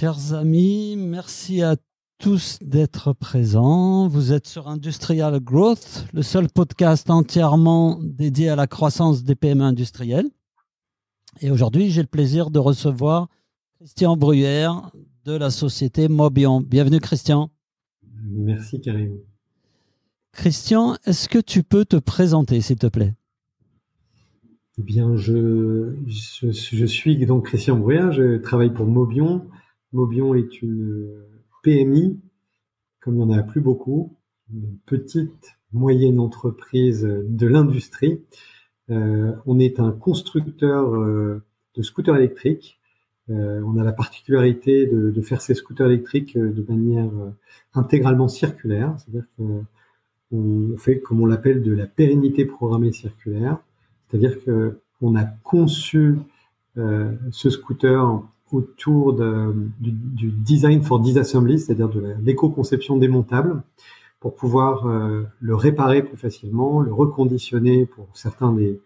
Chers amis, merci à tous d'être présents. Vous êtes sur Industrial Growth, le seul podcast entièrement dédié à la croissance des PME industrielles. Et aujourd'hui, j'ai le plaisir de recevoir Christian Bruyère de la société Mobion. Bienvenue Christian. Merci Karim. Christian, est-ce que tu peux te présenter s'il te plaît? Eh bien, je, je, suis donc Christian Bruyère, je travaille pour Mobion. Mobion est une PMI, comme il n'y en a plus beaucoup, une petite, moyenne entreprise de l'industrie. Euh, on est un constructeur euh, de scooters électriques. Euh, on a la particularité de, de, faire ces scooters électriques de manière intégralement circulaire, c'est-à-dire qu'on fait, comme on l'appelle, de la pérennité programmée circulaire. C'est-à-dire qu'on a conçu ce scooter autour du, design for disassembly, c'est-à-dire de l'éco-conception démontable, pour pouvoir euh, le réparer plus facilement, le reconditionner pour certains des,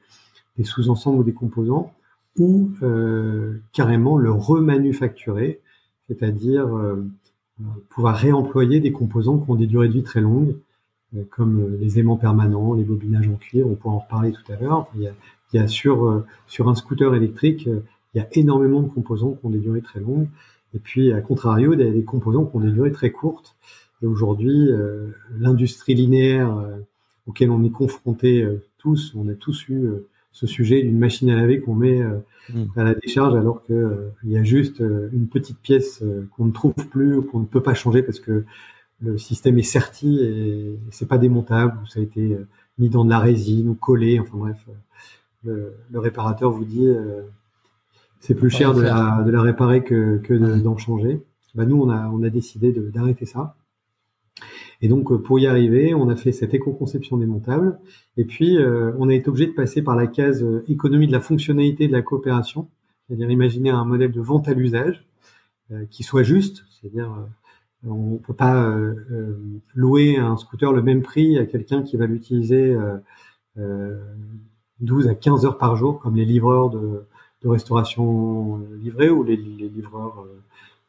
sous-ensembles ou des composants, ou euh, carrément le remanufacturer, c'est-à-dire euh, pouvoir réemployer des composants qui ont des durées de vie très longues, comme les aimants permanents, les bobinages en cuir, on pourra en reparler tout à l'heure. Il, y a sur un scooter électrique, il y a énormément de composants qui ont des durées très longues. Et puis, à contrario, il y a des composants qui ont des durées très courtes. Et aujourd'hui, euh, l'industrie linéaire euh, auquel on est confronté tous, on a tous eu ce sujet d'une machine à laver qu'on met mmh. à la décharge alors que il y a juste une petite pièce qu'on ne trouve plus, qu'on ne peut pas changer parce que le système est serti et c'est pas démontable, ça a été euh, mis dans de la résine ou collé, enfin bref, euh, le, réparateur vous dit euh, c'est plus cher de la, de la, réparer que, que d'en changer. Bah nous on a on a décidé d'arrêter ça. Et donc pour y arriver, on a fait cette éco-conception démontable et puis on a été obligé de passer par la case économie de la fonctionnalité de la coopération, c'est-à-dire imaginer un modèle de vente à l'usage qui soit juste, c'est-à-dire on peut pas euh, euh, louer un scooter le même prix à quelqu'un qui va l'utiliser euh, 12 à 15 heures par jour, comme les livreurs de, de restauration livrée ou les, livreurs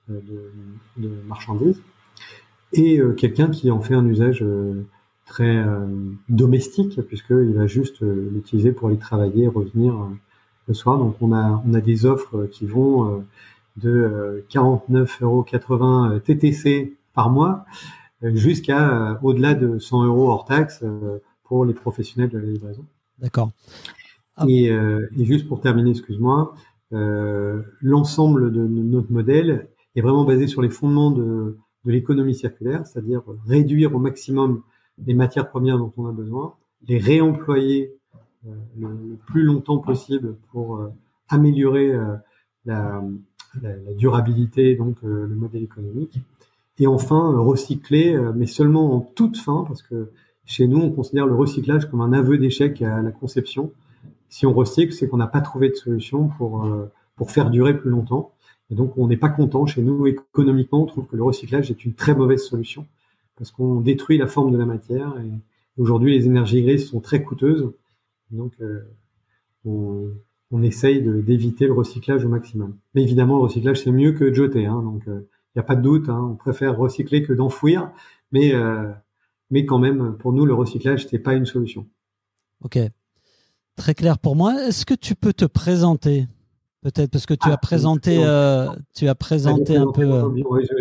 de, de, marchandises, et quelqu'un qui en fait un usage très domestique, puisqu'il va juste l'utiliser pour aller travailler et revenir le soir. Donc on a, on a des offres qui vont de 49,80 euros TTC par mois euh, jusqu'à euh, au-delà de 100 euros hors taxe euh, pour les professionnels de la livraison. D'accord. Ah. Et, et, juste pour terminer, excuse-moi, euh, l'ensemble de, notre modèle est vraiment basé sur les fondements de, de l'économie circulaire, c'est-à-dire réduire au maximum les matières premières dont on a besoin, les réemployer euh, le, plus longtemps possible pour euh, améliorer la, la, la, durabilité, donc euh, le modèle économique. Et enfin, euh, recycler, euh, mais seulement en toute fin, parce que chez nous, on considère le recyclage comme un aveu d'échec à la conception. Si on recycle, c'est qu'on n'a pas trouvé de solution pour, pour faire durer plus longtemps. Et donc, on n'est pas content. Chez nous, économiquement, on trouve que le recyclage est une très mauvaise solution parce qu'on détruit la forme de la matière. Et aujourd'hui, les énergies grises sont très coûteuses. Donc, on, on essaye d'éviter le recyclage au maximum. Mais évidemment, le recyclage, c'est mieux que de jeter. Hein, donc, il euh, n'y a pas de doute. Hein, on préfère recycler que d'enfouir. Mais, euh, mais quand même, pour nous, le recyclage, c'est pas une solution. Ok. Très clair pour moi. Est-ce que tu peux te présenter Peut-être parce que tu as ah, présenté, euh, tu as présenté un peu.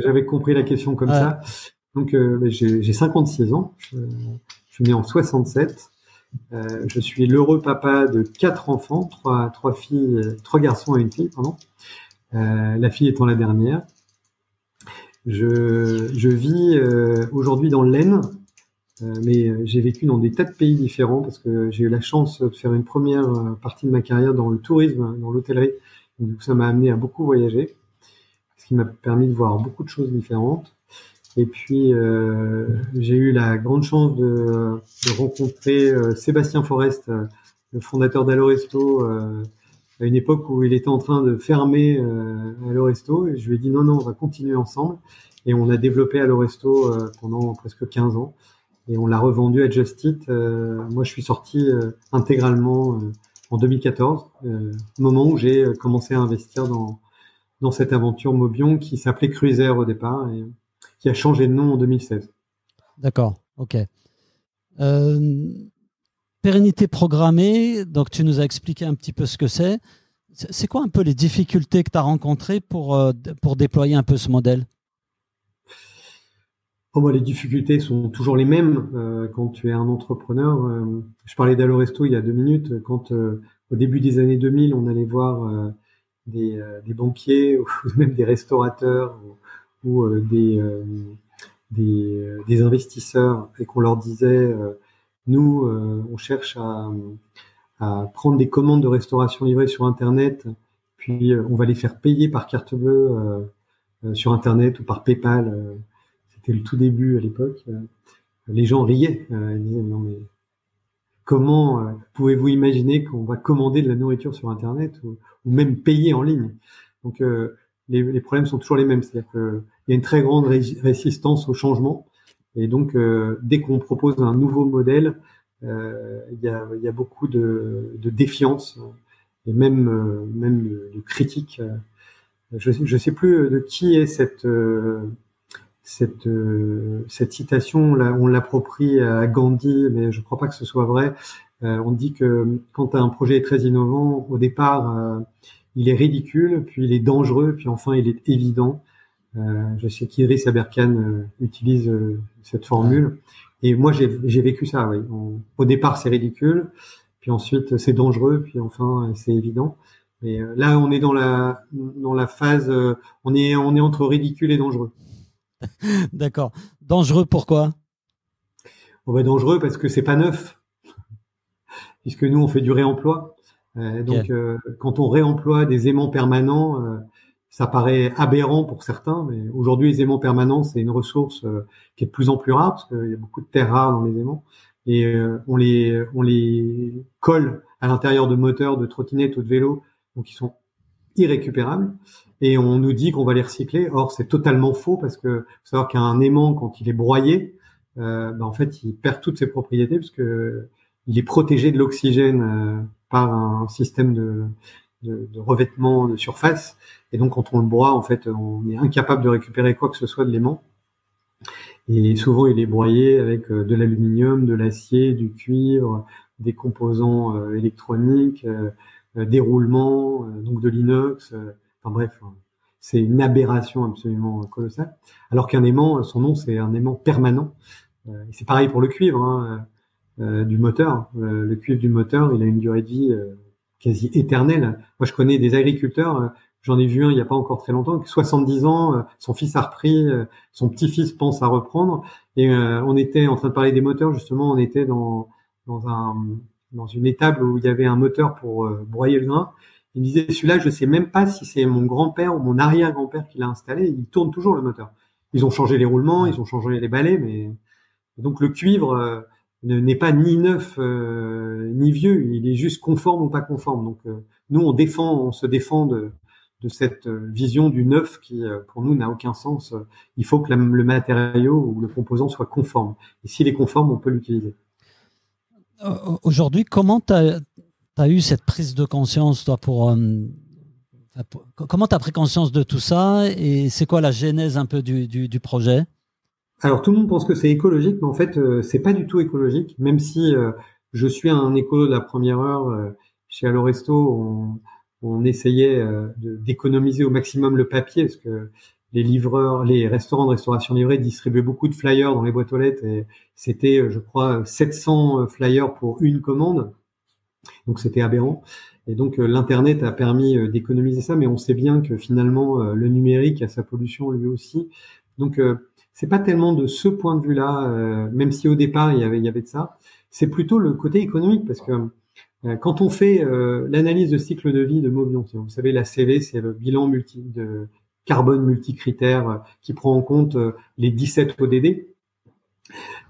J'avais compris la question comme ça. Donc, j'ai 56 ans. Je, je, suis né en 67. Euh, je suis l'heureux papa de quatre enfants, trois, trois filles, trois garçons et une fille, pardon. Euh, la fille étant la dernière. Je, je vis euh, aujourd'hui dans l'Aisne, euh, mais j'ai vécu dans des tas de pays différents parce que j'ai eu la chance de faire une première partie de ma carrière dans le tourisme, dans l'hôtellerie. Donc ça m'a amené à beaucoup voyager, ce qui m'a permis de voir beaucoup de choses différentes. Et puis, euh, j'ai eu la grande chance de, de rencontrer euh, Sébastien Forest, euh, le fondateur d'Aloresto, euh, à une époque où il était en train de fermer euh, Aloresto. Et je lui ai dit non, non, on va continuer ensemble. Et on a développé Aloresto euh, pendant presque 15 ans. Et on l'a revendu à Just Eat. moi, je suis sorti intégralement en 2014, moment où j'ai commencé à investir dans, cette aventure Mobion qui s'appelait Cruiser au départ et qui a changé de nom en 2016. D'accord, ok. Euh, pérennité programmée, donc tu nous as expliqué un petit peu ce que c'est. C'est quoi un peu les difficultés que tu as rencontrées euh, pour déployer un peu ce modèle? Oh, Les difficultés sont toujours les mêmes euh, quand tu es un entrepreneur. je parlais d'Aloresto il y a deux minutes. Quand au début des années 2000, on allait voir des, des, banquiers ou même des restaurateurs ou, ou des des, des investisseurs et qu'on leur disait, euh, nous, euh, on cherche à, à, prendre des commandes de restauration livrées sur Internet, puis euh, on va les faire payer par carte bleue sur Internet ou par PayPal. C'était le tout début à l'époque. les gens riaient. ils disaient, non mais comment pouvez-vous imaginer qu'on va commander de la nourriture sur Internet ou, même payer en ligne? Donc les, les, problèmes sont toujours les mêmes. C'est-à-dire qu'il y a une très grande résistance au changement. Et donc, euh, dès qu'on propose un nouveau modèle, euh, il, y a, y a, beaucoup de, défiance et même, euh, même de, de critique. Je ne sais plus de qui est cette, cette, cette citation. On l'approprie à Gandhi, mais je ne crois pas que ce soit vrai. on dit que quand un projet est très innovant, au départ, il est ridicule, puis il est dangereux, puis enfin il est évident. Euh, je sais qu'Iris Aberkan euh, utilise euh, cette formule. Et moi, j'ai vécu ça. Oui. au départ, c'est ridicule, puis ensuite c'est dangereux, puis enfin c'est évident. Et là, on est dans la dans la phase, on est on est entre ridicule et dangereux. D'accord. Dangereux pourquoi On va dangereux parce que c'est pas neuf, puisque nous on fait du réemploi. Euh, donc, euh, quand on réemploie des aimants permanents, euh, ça paraît aberrant pour certains, mais aujourd'hui, les aimants permanents, c'est une ressource qui est de plus en plus rare parce qu'il y a beaucoup de terres rares dans les aimants et on les on les colle à l'intérieur de moteurs de trottinettes ou de vélos, donc ils sont irrécupérables et on nous dit qu'on va les recycler. Or, c'est totalement faux parce que faut savoir qu'un aimant, quand il est broyé, euh, ben, en fait, il perd toutes ses propriétés puisque il est protégé de l'oxygène par un système de, de, de, revêtement de surface. Et donc, quand on le broie, en fait, on est incapable de récupérer quoi que ce soit de l'aimant. Et souvent, il est broyé avec euh, de l'aluminium, de l'acier, du cuivre, des composants euh, électroniques, euh, des roulements, donc de l'inox. enfin bref, hein. c'est une aberration absolument colossale. Alors qu'un aimant, son nom, c'est un aimant permanent. c'est pareil pour le cuivre. Hein. Euh, du moteur. Euh, le cuivre du moteur, il a une durée de vie euh, quasi éternelle. Moi, je connais des agriculteurs, j'en ai vu un il n'y a pas encore très longtemps, qui 70 ans, son fils a repris, son petit-fils pense à reprendre, et on était en train de parler des moteurs, justement, on était dans, dans, un, dans une étable où il y avait un moteur pour broyer le grain. Il me disait, celui-là, je sais même pas si c'est mon grand-père ou mon arrière-grand-père qui l'a installé, il tourne toujours le moteur. Ils ont changé les roulements, ils ont changé les balais, mais donc le cuivre n'est pas ni neuf euh, ni vieux, il est juste conforme ou pas conforme. Donc euh, nous on défend, on se défend de, de cette euh, vision du neuf qui pour nous n'a aucun sens. Il faut que le matériau ou le composant soit conforme. Et s'il est conforme, on peut l'utiliser. Aujourd'hui, comment tu as, eu cette prise de conscience toi pour, comment tu as pris conscience de tout ça et c'est quoi la genèse un peu du, projet? Alors tout le monde pense que c'est écologique, mais en fait euh, c'est pas du tout écologique. Même si euh, je suis un écolo de la première heure euh, chez Aloresto, on, on essayait d'économiser au maximum le papier parce que les livreurs, les restaurants de restauration livrée distribuaient beaucoup de flyers dans les boîtes aux lettres et c'était, je crois, 700 flyers pour une commande. Donc c'était aberrant. Et donc l'internet a permis d'économiser ça, mais on sait bien que finalement le numérique a sa pollution lui aussi. Donc c'est pas tellement de ce point de vue-là, euh, même si au départ il y avait, il de ça. C'est plutôt le côté économique parce que euh, quand on fait euh, l'analyse de cycle de vie de Mobion, vous savez, la CV, c'est le bilan multi de carbone multicritère qui prend en compte les 17 ODD.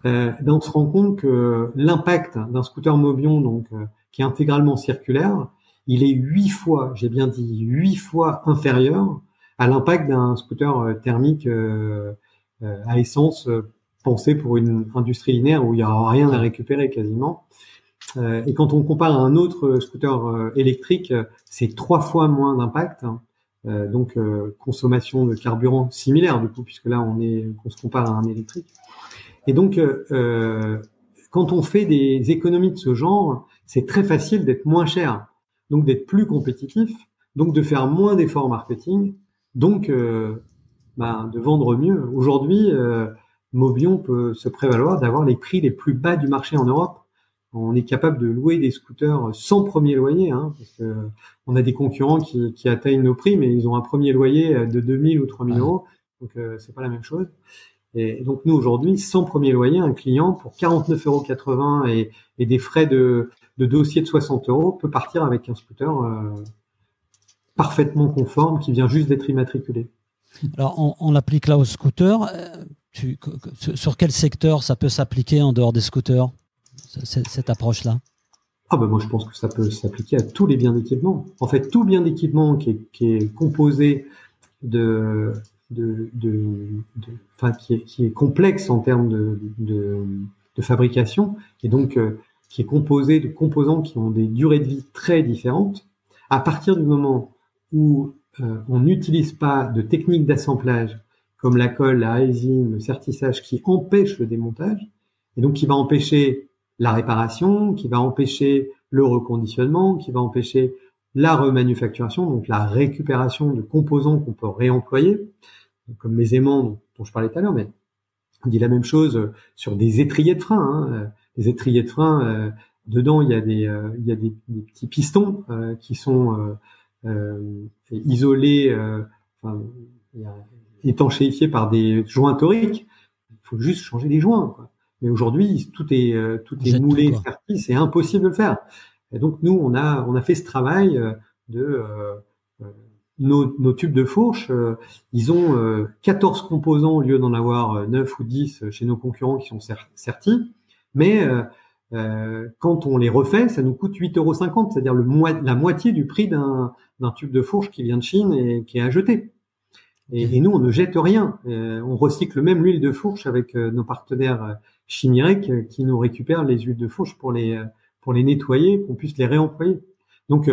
Ben, on se rend compte que l'impact d'un scooter Mobion, donc qui est intégralement circulaire, il est huit fois, j'ai bien dit huit fois inférieur à l'impact d'un scooter thermique euh, à essence euh, pensé pour une industrie linéaire où il n'y aura rien à récupérer quasiment. Euh, et quand on compare à un autre scooter électrique, c'est trois fois moins d'impact. Donc consommation de carburant similaire du coup, puisque là on est, on se compare à un électrique. Et donc, quand on fait des économies de ce genre, c'est très facile d'être moins cher, donc d'être plus compétitif, donc de faire moins d'efforts marketing, donc bah, de vendre mieux. Aujourd'hui, euh, Mobion peut se prévaloir d'avoir les prix les plus bas du marché en Europe. On est capable de louer des scooters sans premier loyer, hein, parce que on a des concurrents qui, qui, atteignent nos prix, mais ils ont un premier loyer de 2000 ou 3000 euros, donc euh, c'est pas la même chose. Et donc nous aujourd'hui, sans premier loyer, un client pour 49,80 euros et, et des frais de, de, dossier de 60 euros peut partir avec un scooter euh, parfaitement conforme qui vient juste d'être immatriculé. Alors, on, l'applique là au scooter. Euh, sur quel secteur ça peut s'appliquer en dehors des scooters, cette, approche-là ah ben moi je pense que ça peut s'appliquer à tous les biens d'équipement. En fait, tout bien d'équipement qui est, composé de, enfin, qui, est, complexe en termes de, fabrication et donc euh, qui est composé de composants qui ont des durées de vie très différentes. À partir du moment où euh, on n'utilise pas de techniques d'assemblage comme la colle, la résine, le sertissage qui empêche le démontage et donc qui va empêcher la réparation, qui va empêcher le reconditionnement, qui va empêcher la remanufacturation, donc la récupération de composants qu'on peut réemployer, comme les aimants dont, je parlais tout à l'heure, mais on dit la même chose sur des étriers de frein. Hein. Les étriers de frein, euh, dedans il y a des, euh, il y a des, petits pistons qui sont euh, isolé, euh, enfin, étanchéifié par des joints toriques. Il faut juste changer les joints. Mais aujourd'hui, tout est euh, tout est moulé, c'est impossible de le faire. Et donc nous, on a on a fait ce travail de nos, nos, tubes de fourche, ils ont 14 composants au lieu d'en avoir 9 ou 10 chez nos concurrents qui sont certis. Mais euh, quand on les refait, ça nous coûte 8,50 euros, c'est-à-dire le la moitié du prix d'un tube de fourche qui vient de Chine et qui est à jeter. Et, nous, on ne jette rien. Euh, on recycle même l'huile de fourche avec euh, nos partenaires chimériques qui nous récupèrent les huiles de fourche pour les pour les nettoyer, qu'on puisse les réemployer. Donc,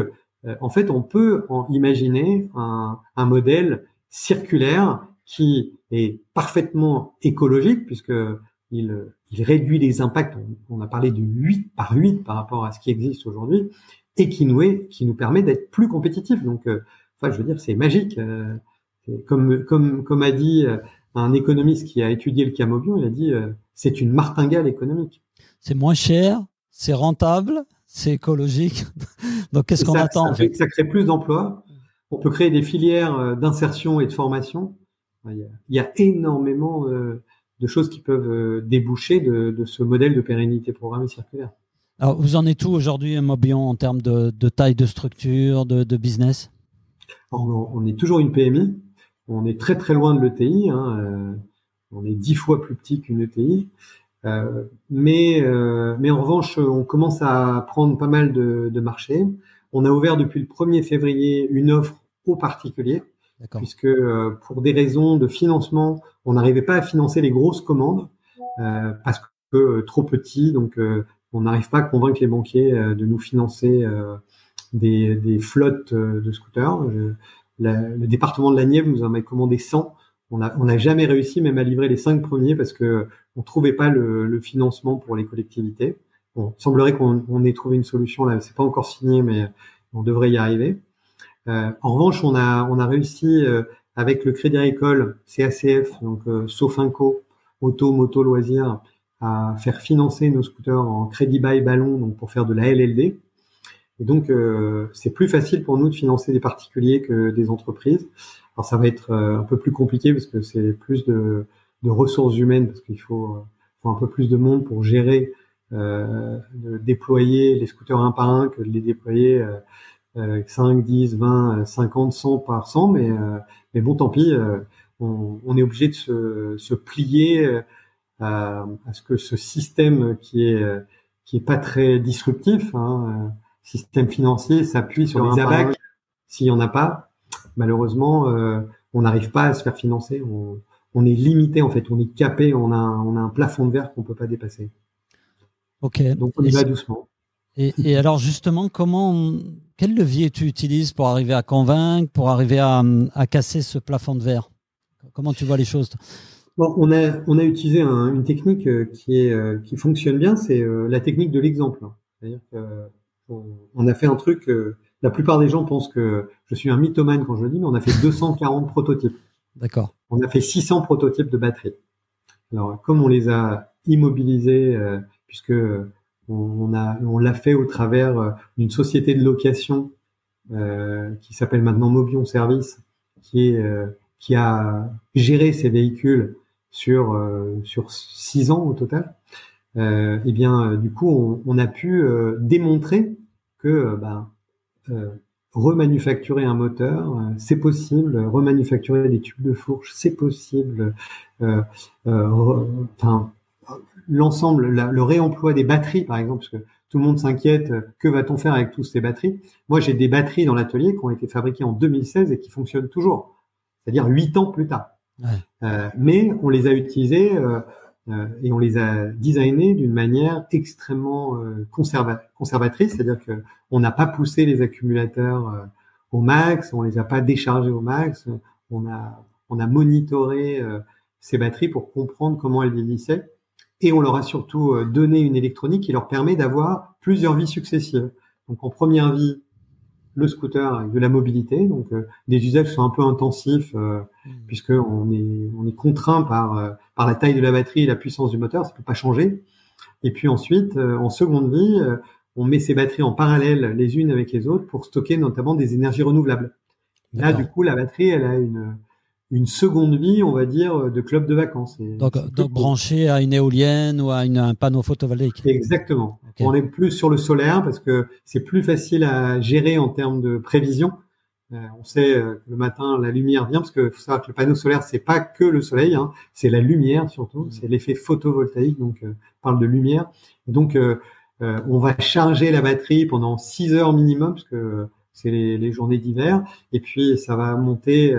en fait, on peut en imaginer un, un modèle circulaire qui est parfaitement écologique puisque il, il réduit les impacts. On, a parlé de 8 par 8 par rapport à ce qui existe aujourd'hui et qui nous, est, qui nous permet d'être plus compétitifs. Donc, euh, enfin, je veux dire, c'est magique. Euh, comme, comme, comme a dit euh, un économiste qui a étudié le camobion, il a dit c'est une martingale économique. C'est moins cher, c'est rentable, c'est écologique. Donc, qu'est-ce qu'on attend ça, fait, ça crée plus d'emplois. On peut créer des filières d'insertion et de formation. Il y a, il y a énormément de choses qui peuvent euh, déboucher de, ce modèle de pérennité programmée circulaire. Alors, vous en êtes où aujourd'hui, Mobion, en termes de, taille de structure, de, business? On, est toujours une PMI. On est très très loin de l'ETI. Hein, euh, on est dix fois plus petit qu'une ETI. Euh, mais, mais en revanche, on commence à prendre pas mal de, de marchés. On a ouvert depuis le 1er février une offre aux particuliers puisque euh, pour des raisons de financement, on n'arrivait pas à financer les grosses commandes euh, parce que euh, trop petits, donc on n'arrive pas à convaincre les banquiers de nous financer des, des, flottes de scooters. Le département de la Nièvre nous en a commandé 100. On n'a jamais réussi même à livrer les cinq premiers parce que on trouvait pas le, financement pour les collectivités. Bon, semblerait qu'on on ait trouvé une solution là. C'est pas encore signé, mais on devrait y arriver. Euh, en revanche, on a, on a réussi euh, avec le Crédit Agricole, CACF, donc euh, Sofinco, Auto, Moto, Loisirs, à faire financer nos scooters en crédit bail ballon, donc pour faire de la LLD. Et donc, c'est plus facile pour nous de financer des particuliers que des entreprises. Alors, ça va être un peu plus compliqué parce que c'est plus de, de, ressources humaines, parce qu'il faut, faut, un peu plus de monde pour gérer, de déployer les scooters un par un que de les déployer 5, 10, 20, 50, 100 par 100, mais, euh, mais bon, tant pis, euh, on, on, est obligé de se, se plier euh, à, à, ce que ce système qui est qui est pas très disruptif, hein, système financier, s'appuie sur les abacs. S'il y en a pas, malheureusement, on n'arrive pas à se faire financer. On, on, est limité en fait, on est capé, on a, on a un plafond de verre qu'on peut pas dépasser. Ok. Donc on y va doucement. Et, et alors justement, comment quel levier tu utilises pour arriver à convaincre, pour arriver à, casser ce plafond de verre? Comment tu vois les choses on, a, on a utilisé une technique qui, est, qui fonctionne bien, c'est la technique de l'exemple. C'est-à-dire qu'on a fait un truc la plupart des gens pensent que je suis un mythomane quand je le dis, mais on a fait 240 prototypes. D'accord. On a fait 600 prototypes de batteries. Alors, comme on les a immobilisés, euh, puisque on, a, on l'a fait au travers euh, d'une société de location euh, qui s'appelle maintenant Mobion Service, qui est qui a géré ces véhicules sur sur six ans au total. et eh bien, du coup, on, on a pu démontrer que ben, euh, remanufacturer un moteur, euh, c'est possible. Remanufacturer des tubes de fourche, c'est possible. Euh, enfin, l'ensemble, le réemploi des batteries, par exemple, parce que tout le monde s'inquiète, que va-t-on faire avec toutes ces batteries? Moi, j'ai des batteries dans l'atelier qui ont été fabriquées en 2016 et qui fonctionnent toujours, c'est-à-dire huit ans plus tard. mais on les a utilisées euh, et on les a designés d'une manière extrêmement euh, conservatrice, c'est-à-dire que on n'a pas poussé les accumulateurs euh, au max, on les a pas déchargés au max, on a on a monitoré ces batteries pour comprendre comment elles vieillissaient et on leur a surtout donné une électronique qui leur permet d'avoir plusieurs vies successives. Donc en première vie, le scooter avec de la mobilité, donc euh, des usages sont un peu intensifs euh, mmh. puisque on est on est contraint par euh, par la taille de la batterie et la puissance du moteur, ça peut pas changer. Et puis ensuite, en seconde vie, on met ces batteries en parallèle les unes avec les autres pour stocker notamment des énergies renouvelables. Là, du coup, la batterie, elle a une une seconde vie, on va dire, de club de vacances. donc, donc branché à une éolienne ou à un panneau photovoltaïque. Exactement. On est plus sur le solaire parce que c'est plus facile à gérer en termes de prévision. Euh, on sait euh, que le matin la lumière vient parce que faut savoir que le panneau solaire c'est pas que le soleil, hein, c'est la lumière surtout, mmh. c'est l'effet photovoltaïque donc euh, on parle de lumière. donc on va charger la batterie pendant 6 heures minimum parce que c'est les, les, journées d'hiver et puis ça va monter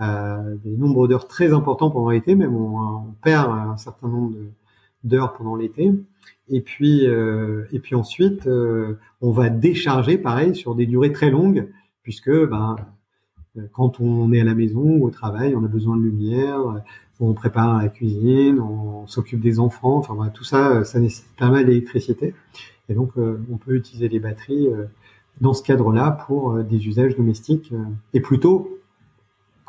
des nombres d'heures très importants pendant l'été, même on, perd un certain nombre d'heures pendant l'été. Et puis, euh, et puis ensuite, euh, on va décharger pareil sur des durées très longues, puisque ben, quand on est à la maison ou au travail, on a besoin de lumière, on prépare la cuisine, on s'occupe des enfants, enfin ben, tout ça, ça nécessite pas mal d'électricité. Et donc, euh, on peut utiliser les batteries dans ce cadre-là pour des usages domestiques et plutôt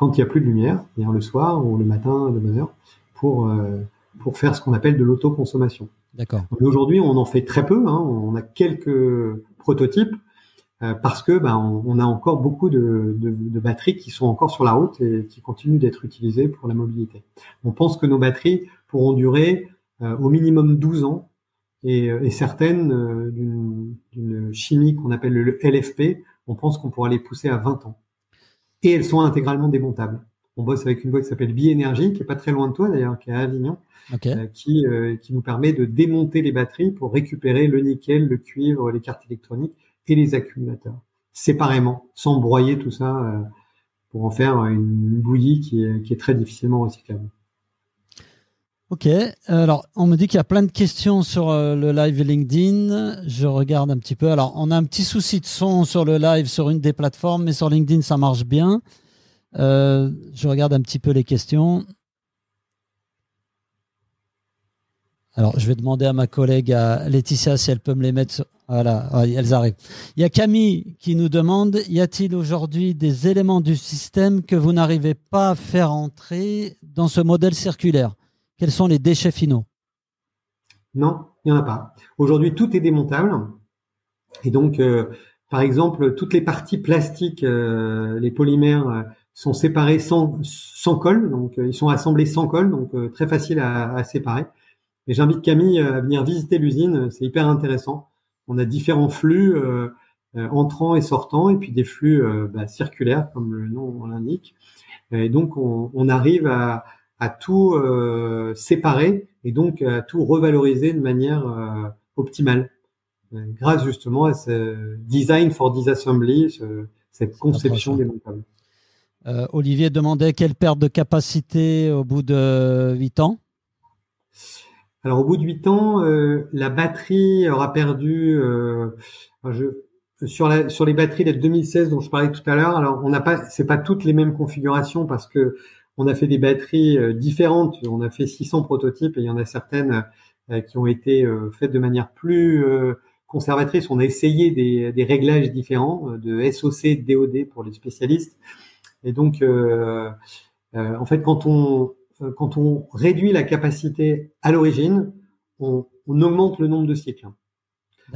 quand il n'y a plus de lumière, le soir ou le matin de bonne heure, pour, euh, pour faire ce qu'on appelle de l'autoconsommation. D'accord. Aujourd'hui, on en fait très peu. Hein, on a quelques prototypes euh, parce que ben, on, a encore beaucoup de, de, batteries qui sont encore sur la route et qui continuent d'être utilisées pour la mobilité. On pense que nos batteries pourront durer euh, au minimum 12 ans et, et certaines d'une chimie qu'on appelle le LFP, on pense qu'on pourra les pousser à 20 ans et elles sont intégralement démontables. On bosse avec une boîte qui s'appelle Bienergy, qui est pas très loin de toi d'ailleurs, qui est à Avignon, euh, qui, euh, qui nous permet de démonter les batteries pour récupérer le nickel, le cuivre, les cartes électroniques et les accumulateurs séparément, sans broyer tout ça euh, pour en faire une bouillie qui est, qui est très difficilement recyclable. Ok, alors on me dit qu'il y a plein de questions sur le live LinkedIn. Je regarde un petit peu. Alors on a un petit souci de son sur le live sur une des plateformes, mais sur LinkedIn ça marche bien. Euh, je regarde un petit peu les questions. Alors je vais demander à ma collègue à Laetitia si elle peut me les mettre. Voilà, elles arrivent. Il y a Camille qui nous demande y a-t-il aujourd'hui des éléments du système que vous n'arrivez pas à faire entrer dans ce modèle circulaire? Quels sont les déchets finaux? Non, il n'y en a pas. Aujourd'hui, tout est démontable. Et donc, euh, par exemple, toutes les parties plastiques, euh, les polymères, euh, sont séparés sans, sans colle. Donc, ils sont assemblés sans colle, donc très facile à, séparer. Et j'invite Camille à venir visiter l'usine. C'est hyper intéressant. On a différents flux entrants et sortants, et puis des flux bah, circulaires, comme le nom l'indique. Et donc, on, on arrive à à tout euh, séparer et donc à tout revaloriser de manière euh, optimale. Euh, grâce justement à ce design for disassembly, cette conception démontable. Euh, Olivier demandait quelle perte de capacité au bout de 8 ans? Alors au bout de 8 ans, la batterie aura perdu, je, sur, la, sur les batteries de 2016 dont je parlais tout à l'heure, alors on n'a pas, c'est pas toutes les mêmes configurations parce que on a fait des batteries euh, différentes. On a fait 600 prototypes et il y en a certaines euh, qui ont été euh, faites de manière plus conservatrice. On a essayé des, des réglages différents de SOC, DOD pour les spécialistes. Et donc, en fait, quand on quand on réduit la capacité à l'origine, on, on, augmente le nombre de cycles.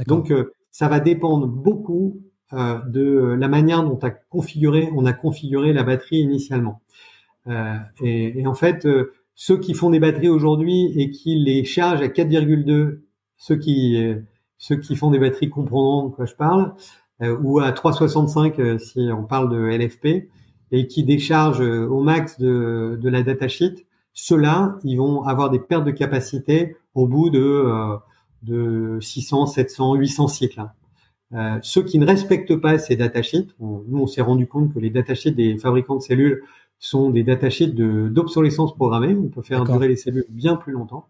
Donc, ça va dépendre beaucoup de la manière dont a configuré, on a configuré la batterie initialement. Euh, et, et, en fait, euh, ceux qui font des batteries aujourd'hui et qui les chargent à 4,2, ceux qui ceux qui font des batteries comprendront de quoi je parle, ou à 3,65 si on parle de LFP, et qui déchargent au max de, de la datasheet, ceux-là, ils vont avoir des pertes de capacité au bout de de 600, 700, 800 cycles. Hein. Euh, ceux qui ne respectent pas ces datasheets, nous on s'est rendu compte que les datasheets des fabricants de cellules sont des datasheets d'obsolescence programmée. On peut faire durer les cellules bien plus longtemps.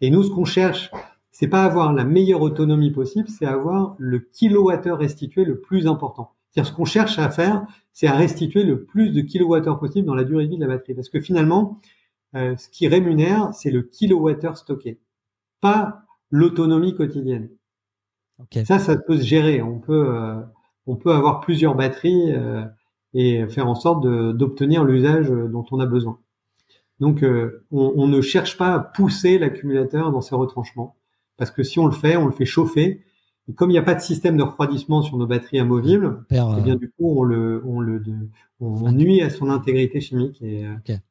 Et nous, ce qu'on cherche, c'est pas avoir la meilleure autonomie possible, c'est avoir le kilowattheure restitué le plus important. C'est-à-dire ce qu'on cherche à faire, c'est à restituer le plus de kilowattheure possible dans la durée de vie de la batterie. Parce que finalement, euh, ce qui rémunère, c'est le kilowattheure stocké, pas l'autonomie quotidienne. Ça, ça peut se gérer. On peut, euh, on peut avoir plusieurs batteries euh, et faire en sorte d'obtenir l'usage dont on a besoin. Donc, euh, on, on, ne cherche pas à pousser l'accumulateur dans ses retranchements, parce que si on le fait, on le fait chauffer. Et comme il n'y a pas de système de refroidissement sur nos batteries amovibles, eh bien du coup, on le, on le, on nuit à son intégrité chimique et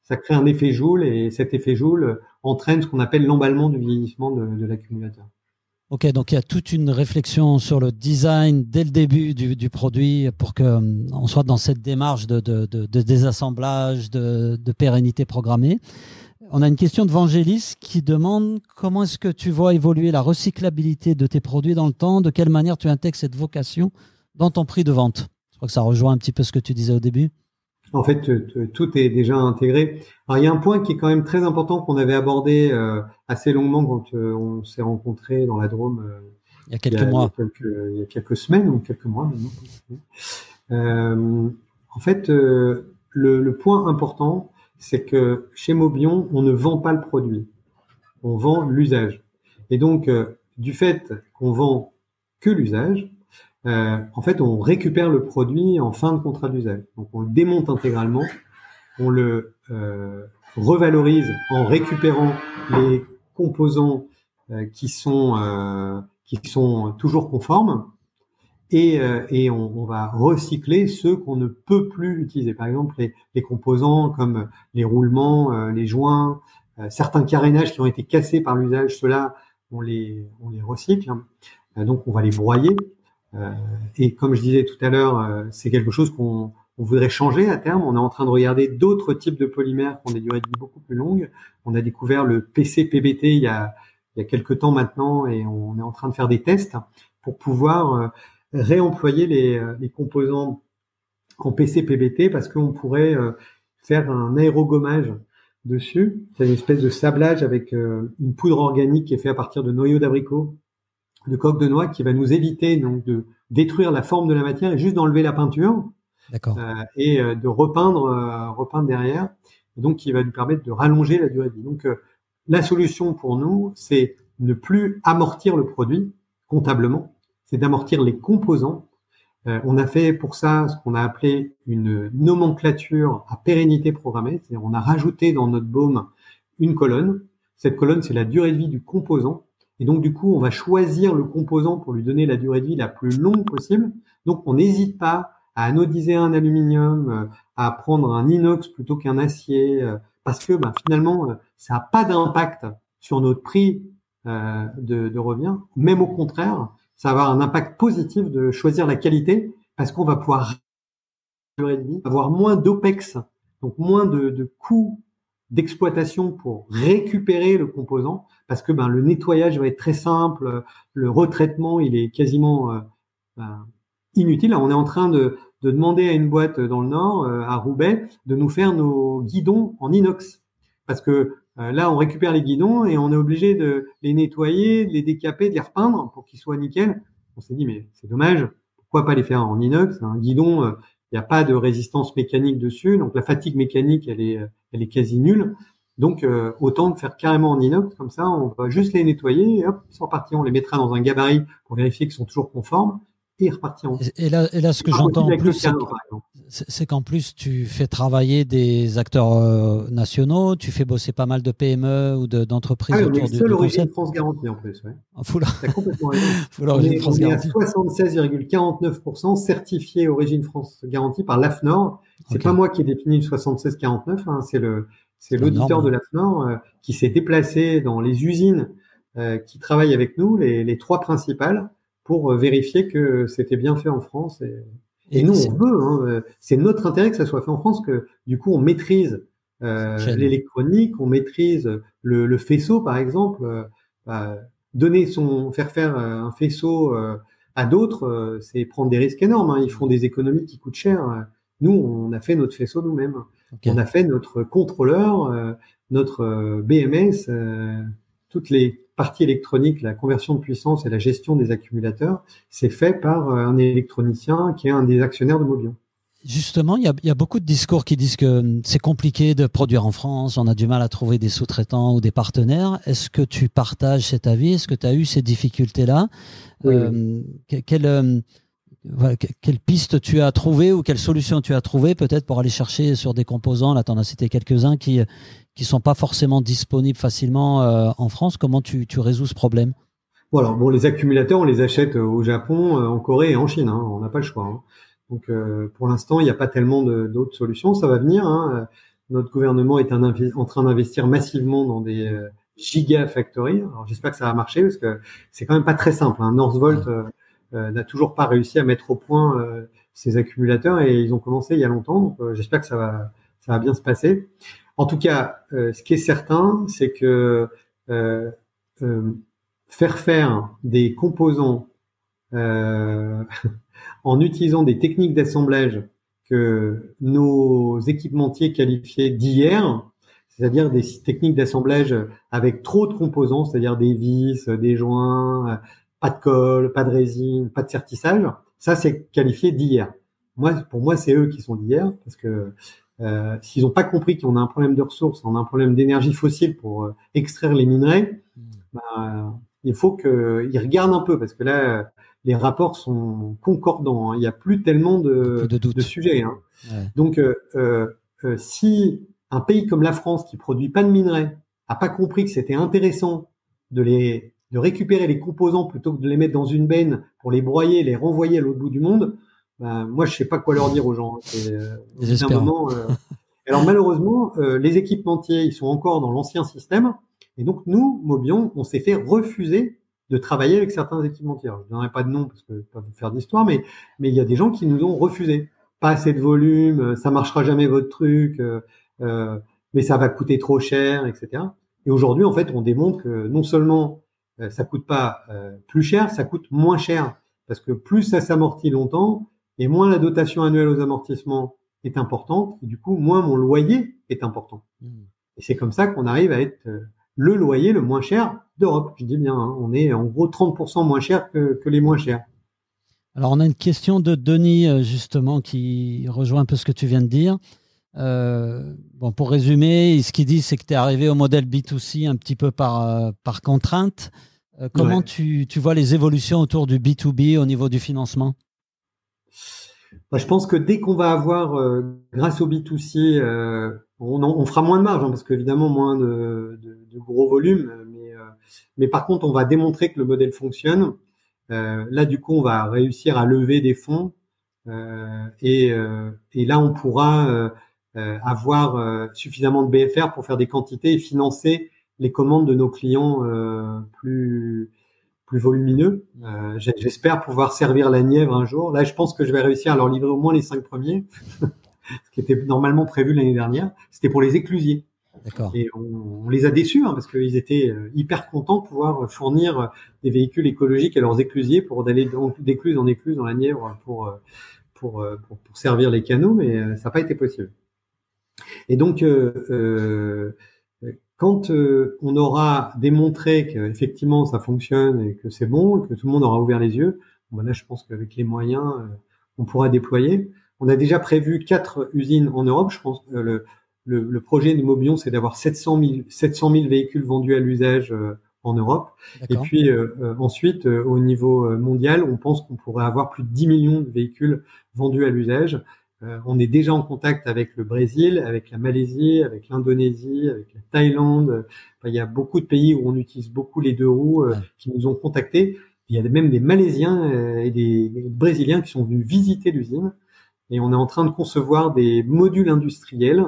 ça crée un effet Joule et cet effet Joule entraîne ce qu'on appelle l'emballement du vieillissement de, de l'accumulateur. Ok, donc il y a toute une réflexion sur le design dès le début du, du produit pour qu'on euh, soit dans cette démarche de, de, de, de désassemblage, de, pérennité programmée. On a une question de Vangelis qui demande comment est-ce que tu vois évoluer la recyclabilité de tes produits dans le temps, de quelle manière tu intègres cette vocation dans ton prix de vente? Je crois que ça rejoint un petit peu ce que tu disais au début. En fait, tout est déjà intégré. Alors, il y a un point qui est quand même très important qu'on avait abordé euh, assez longuement quand euh, on s'est rencontrés dans la Drôme. Euh, il y a quelques mois. Il y, a quelques, semaines ou quelques mois maintenant. en fait, le, le, point important, c'est que chez Mobion, on ne vend pas le produit, on vend l'usage. Et donc, du fait qu'on vend que l'usage, euh, en fait, on récupère le produit en fin de contrat d'usage. Donc, on le démonte intégralement, on le euh, revalorise en récupérant les composants euh, qui sont euh, qui sont toujours conformes et, euh, et on, on, va recycler ceux qu'on ne peut plus utiliser. Par exemple, les, les composants comme les roulements, les joints, certains carénages qui ont été cassés par l'usage, ceux-là, on les on les recycle. donc, on va les broyer euh, et comme je disais tout à l'heure, euh, c'est quelque chose qu'on voudrait changer à terme. On est en train de regarder d'autres types de polymères qui ont des durées de vie beaucoup plus longues. On a découvert le PC-PBT il y a, il y a quelques temps maintenant et on est en train de faire des tests pour pouvoir euh, réemployer les, les composants en PC-PBT parce qu'on pourrait faire un aérogommage dessus. C'est une espèce de sablage avec une poudre organique qui est fait à partir de noyaux d'abricot de coque de noix qui va nous éviter donc de détruire la forme de la matière et juste d'enlever la peinture euh, et euh, de repeindre euh, repeindre derrière donc qui va nous permettre de rallonger la durée de vie. Donc euh, la solution pour nous c'est ne plus amortir le produit comptablement, c'est d'amortir les composants. on a fait pour ça ce qu'on a appelé une nomenclature à pérennité programmée, c'est-à-dire on a rajouté dans notre baume une colonne. Cette colonne c'est la durée de vie du composant et donc, du coup, on va choisir le composant pour lui donner la durée de vie la plus longue possible. Donc, on n'hésite pas à anodiser un aluminium, euh, à prendre un inox plutôt qu'un acier, euh, parce que bah, finalement, euh, ça n'a pas d'impact sur notre prix de, de, revient. Même au contraire, ça va avoir un impact positif de choisir la qualité, parce qu'on va pouvoir avoir moins d'OPEX, donc moins de, de coûts d'exploitation pour récupérer le composant parce que ben, le nettoyage va être très simple, le retraitement il est quasiment euh, ben, inutile. on est en train de, de, demander à une boîte dans le Nord, euh, à Roubaix, de nous faire nos guidons en inox parce que euh, là on récupère les guidons et on est obligé de les nettoyer, de les décaper, de les repeindre pour qu'ils soient nickel. On s'est dit mais c'est dommage, pourquoi pas les faire en inox? Un guidon, il n'y a pas de résistance mécanique dessus, donc la fatigue mécanique, elle est, elle est quasi nulle. Donc autant de faire carrément en inox, comme ça, on va juste les nettoyer, et hop, ils sont. On les mettra dans un gabarit pour vérifier qu'ils sont toujours conformes et repartir. Et là, et là, ce que j'entends en plus, c'est qu'en plus, tu fais travailler des acteurs euh, nationaux, tu fais bosser pas mal de PME ou d'entreprises ah, autour du, seul origine France Garantie en plus. Ouais. Ah, complètement raison. on est, France on est à 76,49% certifié Origine France Garantie par l'AFNOR. C'est pas moi qui ai défini le 76,49, hein, c'est le c'est l'auditeur de l'AFNOR euh, qui s'est déplacé dans les usines euh, qui travaillent avec nous, les, les trois principales, pour euh, vérifier que c'était bien fait en France. Et, et, nous, on veut. Hein, euh, c'est notre intérêt que ça soit fait en France, que du coup, on maîtrise euh, l'électronique, on maîtrise le, le, faisceau, par exemple. Euh, bah, donner son, faire faire un faisceau à d'autres, c'est prendre des risques énormes. Hein. Ils font des économies qui coûtent cher. Nous, on a fait notre faisceau nous-mêmes. On a fait notre contrôleur, notre BMS, toutes les partie électronique, la conversion de puissance et la gestion des accumulateurs, c'est fait par euh, un électronicien qui est un des actionnaires de Mobion. Justement, il y, a, beaucoup de discours qui disent que hum, c'est compliqué de produire en France, on a du mal à trouver des sous-traitants ou des partenaires. Est-ce que tu partages cet avis? Est-ce que tu as eu ces difficultés-là? Euh, quelle, quelle, piste tu as trouvé ou quelle solution tu as trouvé peut-être pour aller chercher sur des composants? Là, tu en as cité quelques-uns qui, qui sont pas forcément disponibles facilement euh, en France. Comment tu, tu résous ce problème? Voilà, bon, les accumulateurs, on les achète au Japon, euh, en Corée et en Chine. Hein, on n'a pas le choix. Hein. Donc, euh, pour l'instant, il n'y a pas tellement d'autres solutions. Ça va venir. Hein. Notre gouvernement est en train d'investir massivement dans des gigafactories. Alors, j'espère que ça va marcher parce que c'est quand même pas très simple. Northvolt n'a toujours pas réussi à mettre au point ses accumulateurs et ils ont commencé il y a longtemps. Donc, j'espère que ça va, bien se passer. En tout cas, euh, ce qui est certain, c'est que euh, euh, faire faire des composants en utilisant des techniques d'assemblage que nos équipementiers qualifiaient d'hier, c'est-à-dire des techniques d'assemblage avec trop de composants, c'est-à-dire des vis, des joints, pas de colle, pas de résine, pas de sertissage, ça c'est qualifié d'hier. Moi, pour moi, c'est eux qui sont d'hier parce que euh, s'ils n'ont pas compris qu'on a un problème de ressources, on a un problème d'énergie fossile pour euh, extraire les minerais, hmm. bah, il faut qu'ils regardent un peu parce que là, les rapports sont concordants. Hein. Il n'y a plus tellement de, de, sujets. Hein. Donc, euh, si un pays comme la France qui produit pas de minerais a pas compris que c'était intéressant de les de récupérer les composants plutôt que de les mettre dans une benne pour les broyer, les renvoyer à l'autre bout du monde, ben, moi, je sais pas quoi leur dire aux gens. Euh, euh... Alors malheureusement, euh, les équipementiers, ils sont encore dans l'ancien système. Et donc nous, Mobion, on s'est fait refuser de travailler avec certains équipementiers. je ne donnerai pas de nom parce que je vais pas vous faire d'histoire, mais mais il y a des gens qui nous ont refusé. Pas assez de volume, ça marchera jamais votre truc, mais ça va coûter trop cher, etc. Et aujourd'hui, en fait, on démontre que non seulement ça coûte pas plus cher, ça coûte moins cher parce que plus ça s'amortit longtemps, et moins la dotation annuelle aux amortissements est importante, et du coup, moins mon loyer est important. Hmm. Et c'est comme ça qu'on arrive à être euh, le loyer le moins cher d'Europe. Je dis bien, hein. on est en gros 30% moins cher que, les moins chers. Alors, on a une question de Denis, euh, justement, qui rejoint un peu ce que tu viens de dire. Euh, bon, pour résumer, ce qu'il dit, c'est que tu es arrivé au modèle B2C un petit peu par, par contrainte. comment tu, tu, vois les évolutions autour du B2B au niveau du financement? Bah, je pense que dès qu'on va avoir, euh, grâce au B2C, euh, on, on, fera moins de marge, hein, parce qu'évidemment moins de, de, de, gros volumes, mais, euh, mais par contre, on va démontrer que le modèle fonctionne. là, du coup, on va réussir à lever des fonds, et, et, là, on pourra avoir suffisamment de BFR pour faire des quantités et financer les commandes de nos clients plus plus volumineux. Euh, J'espère pouvoir servir la Nièvre un jour. Là, je pense que je vais réussir à leur livrer au moins les cinq premiers, ce qui était normalement prévu l'année dernière. C'était pour les éclusiers. Et on, on, les a déçus hein, parce qu'ils étaient euh, hyper contents de pouvoir fournir des véhicules écologiques à leurs éclusiers pour d'aller d'écluse en écluse dans la Nièvre pour, euh, pour, euh, pour, pour servir les canaux, mais ça n'a pas été possible. Et donc, euh, quand euh, on aura démontré qu'effectivement ça fonctionne et que c'est bon, et que tout le monde aura ouvert les yeux, Voilà, je pense qu'avec les moyens, on pourra déployer. On a déjà prévu quatre usines en Europe. Je pense le, le, le, projet de Mobion, c'est d'avoir 700 000, 700 000 véhicules vendus à l'usage en Europe. Et puis ensuite, au niveau mondial, on pense qu'on pourrait avoir plus de 10 millions de véhicules vendus à l'usage. Euh, on est déjà en contact avec le Brésil, avec la Malaisie, avec l'Indonésie, avec la Thaïlande. il y a beaucoup de pays où on utilise beaucoup les deux roues euh, qui nous ont contactés. Il y a même des Malaisiens euh, et des, Brésiliens qui sont venus visiter l'usine. Et on est en train de concevoir des modules industriels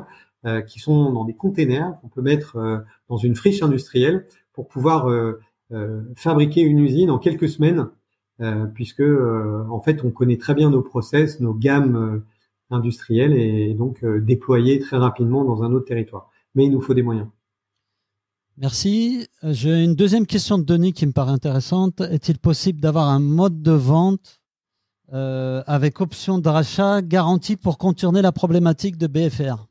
qui sont dans des containers qu'on peut mettre dans une friche industrielle pour pouvoir fabriquer une usine en quelques semaines, puisque en fait on connaît très bien nos process, nos gammes industriel et donc euh, déployer très rapidement dans un autre territoire. Mais il nous faut des moyens. Merci. Euh, j'ai une deuxième question de Denis qui me paraît intéressante. Est-il possible d'avoir un mode de vente euh, avec option de rachat garantie pour contourner la problématique de BFR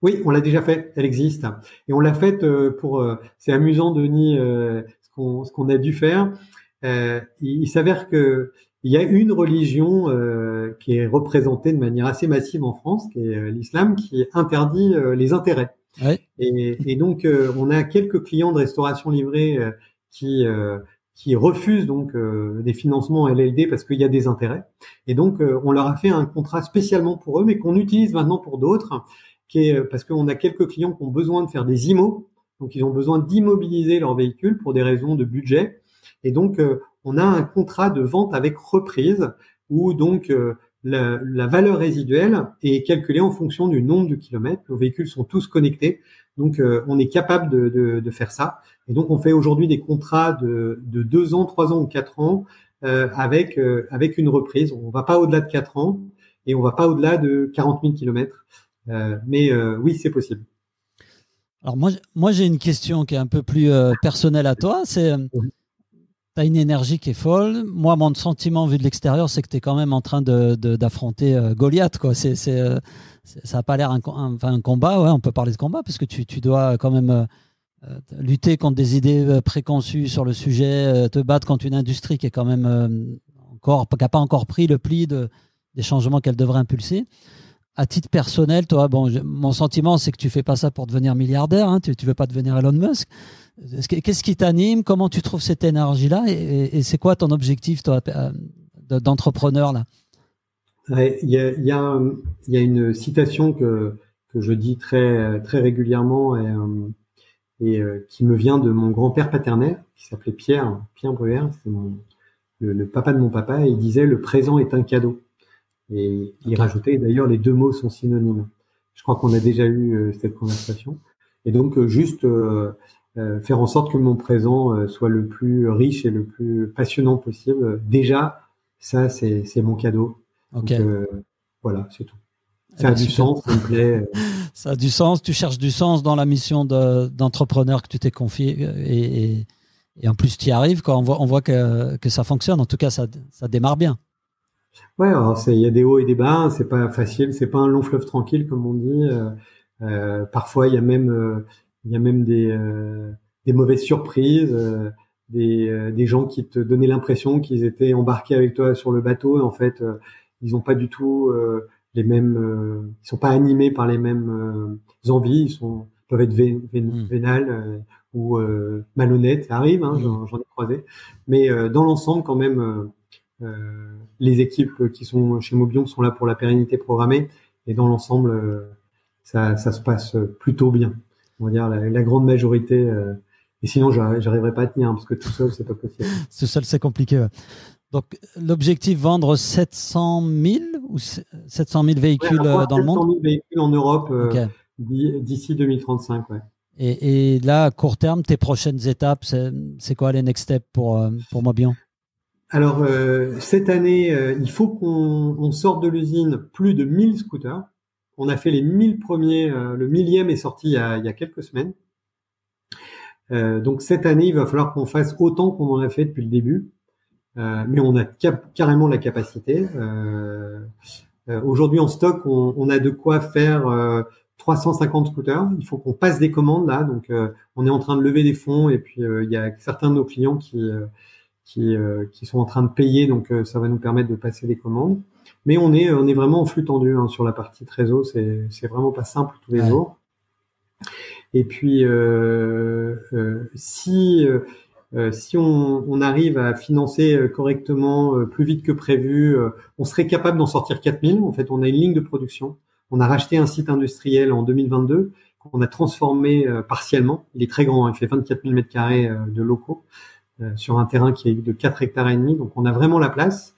Oui, on l'a déjà fait. Elle existe. Et on l'a faite pour... c'est amusant, Denis, ce qu'on a dû faire. il s'avère que il y a une religion euh, qui est représentée de manière assez massive en France, qui est euh, l'islam, qui interdit euh, les intérêts. Ouais. Et, et, donc, on a quelques clients de restauration livrée qui qui refusent donc des financements LLD parce qu'il y a des intérêts. Et donc, on leur a fait un contrat spécialement pour eux, mais qu'on utilise maintenant pour d'autres, qui est parce qu'on a quelques clients qui ont besoin de faire des IMO, donc ils ont besoin d'immobiliser leur véhicule pour des raisons de budget. Et donc, on a un contrat de vente avec reprise où donc euh, la, valeur résiduelle est calculée en fonction du nombre de kilomètres. Nos véhicules sont tous connectés, donc euh, on est capable de, faire ça. Et donc on fait aujourd'hui des contrats de, deux ans, trois ans ou quatre ans euh, avec avec une reprise. On va pas au-delà de quatre ans et on va pas au-delà de 40 000 kilomètres. mais oui, c'est possible. Alors moi, moi j'ai une question qui est un peu plus personnelle à toi. C'est tu as une énergie qui est folle. Moi, mon sentiment vu de l'extérieur, c'est que tu es quand même en train d'affronter de, euh, Goliath. Quoi. C'est, euh, ça n'a pas l'air un, combat. Ouais, on peut parler de combat parce que tu, tu dois quand même euh, lutter contre des idées préconçues sur le sujet, te battre contre une industrie qui est quand même encore, qui n'a pas encore pris le pli de, des changements qu'elle devrait impulser. À titre personnel, toi, bon, mon sentiment, c'est que tu fais pas ça pour devenir milliardaire. Hein, tu, ne veux pas devenir Elon Musk. Qu'est-ce qui t'anime? Comment tu trouves cette énergie-là? Et, c'est quoi ton objectif, toi, euh, d'entrepreneur là? Il y, a, une citation que, je dis très, très régulièrement et, euh, euh, qui me vient de mon grand-père paternel, qui s'appelait Pierre, Pierre Bruyère, c'est le, papa de mon papa, et il disait le présent est un cadeau. Et il rajoutait, d'ailleurs, les deux mots sont synonymes. Je crois qu'on a déjà eu cette conversation. Et donc, juste euh, faire en sorte que mon présent euh, soit le plus riche et le plus passionnant possible. Déjà, ça, c'est mon cadeau. Ok. Euh, voilà, c'est tout. Ça a du sens, ça me plaît. Ça a du sens. Tu cherches du sens dans la mission d'entrepreneur que tu t'es confié et, et, en plus tu y arrives. On voit, on voit que, que ça fonctionne. En tout cas, ça, ça démarre bien. Ouais, alors il y a des hauts et des bas. C'est pas facile. C'est pas un long fleuve tranquille comme on dit. Euh, parfois, il y a même il y a même des, euh, des mauvaises surprises, euh, des, euh, des gens qui te donnaient l'impression qu'ils étaient embarqués avec toi sur le bateau. Et en fait, ils n'ont pas du tout les mêmes, ils sont pas animés par les mêmes envies. Ils sont peuvent être hmm. vénales ou malhonnêtes. Ça arrive, hein, hmm. j'en ai croisé. Mais dans l'ensemble, quand même, les équipes qui sont chez Mobion sont là pour la pérennité programmée. Et dans l'ensemble, ça, ça se passe plutôt bien on va dire la, grande majorité. Euh, et sinon, j'arriverai pas à tenir parce que tout seul, c'est pas possible. tout seul, c'est compliqué. Donc, l'objectif vendre 700 000 ou 700 000 véhicules euh, dans le monde? 700 000 véhicules en Europe euh, d'ici 2035. Ouais. Et, et, là, à court terme, tes prochaines étapes, c'est quoi les next steps pour, pour Mobion Alors, cette année, il faut qu'on sorte de l'usine plus de 1000 scooters. On a fait les 1000 premiers, euh, le millième est sorti il y a, quelques semaines. Euh, donc cette année, il va falloir qu'on fasse autant qu'on en a fait depuis le début. Euh, mais on a carrément la capacité. Aujourd'hui en stock, on, a de quoi faire 350 scooters. Il faut qu'on passe des commandes là, donc on est en train de lever des fonds et puis il y a certains de nos clients qui qui, qui sont en train de payer, donc ça va nous permettre de passer des commandes. Mais on est, on est vraiment en flux tendu hein, sur la partie trésor. C'est, c'est vraiment pas simple tous les jours. Et puis, euh, euh, si euh, si on, on, arrive à financer correctement, plus vite que prévu, on serait capable d'en sortir 4000. En fait, on a une ligne de production. On a racheté un site industriel en 2022 qu'on a transformé partiellement. Il est très grand, hein. il fait 24 000 mètres carrés de locaux sur un terrain qui est de 4 hectares et demi. Donc, on a vraiment la place.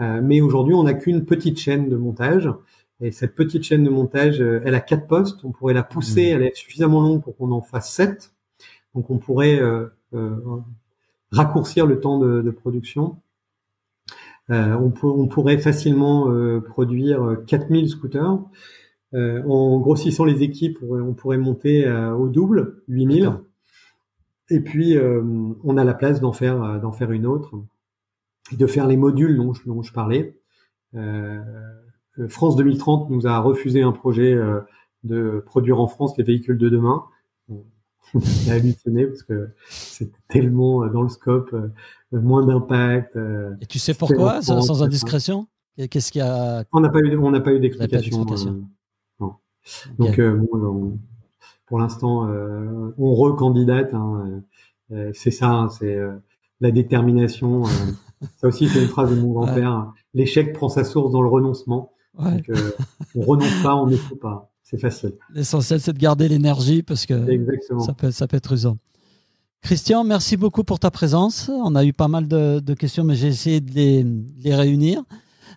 Euh, mais aujourd'hui, on n'a qu'une petite chaîne de montage. Et cette petite chaîne de montage, euh, elle a quatre postes. On pourrait la pousser, mmh. elle est suffisamment longue pour qu'on en fasse sept. Donc on pourrait euh, raccourcir le temps de, de production. On, peut, on, pourrait facilement produire 4000 scooters. en grossissant les équipes, on pourrait monter au double, 8000. Et puis, on a la place d'en faire, d'en faire une autre et de faire les modules dont je, dont je parlais. Euh, euh France 2030 nous a refusé un projet euh, de produire en France les véhicules de demain. On a halluciné parce que c'était tellement euh, dans le scope, moins d'impact. Et tu sais pourquoi, sans, indiscrétion? Qu'est-ce qu'il y a? On n'a pas eu, on n'a pas eu d'explication. Donc bon, pour l'instant, on recandidate. Hein, c'est ça, hein, c'est la détermination. Ça aussi, c'est une phrase de mon grand-père. L'échec prend sa source dans le renoncement. Donc, euh, on renonce pas, on ne faut pas. C'est facile. L'essentiel, c'est de garder l'énergie parce que ça peut, ça peut être usant. Christian, merci beaucoup pour ta présence. On a eu pas mal de, questions, mais j'ai essayé de les, réunir.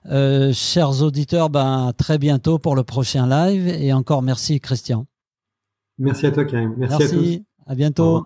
Euh, chers auditeurs, ben, très bientôt pour le prochain live. Et encore merci, Christian. Merci à toi, Karim. Merci, merci. à tous. À bientôt.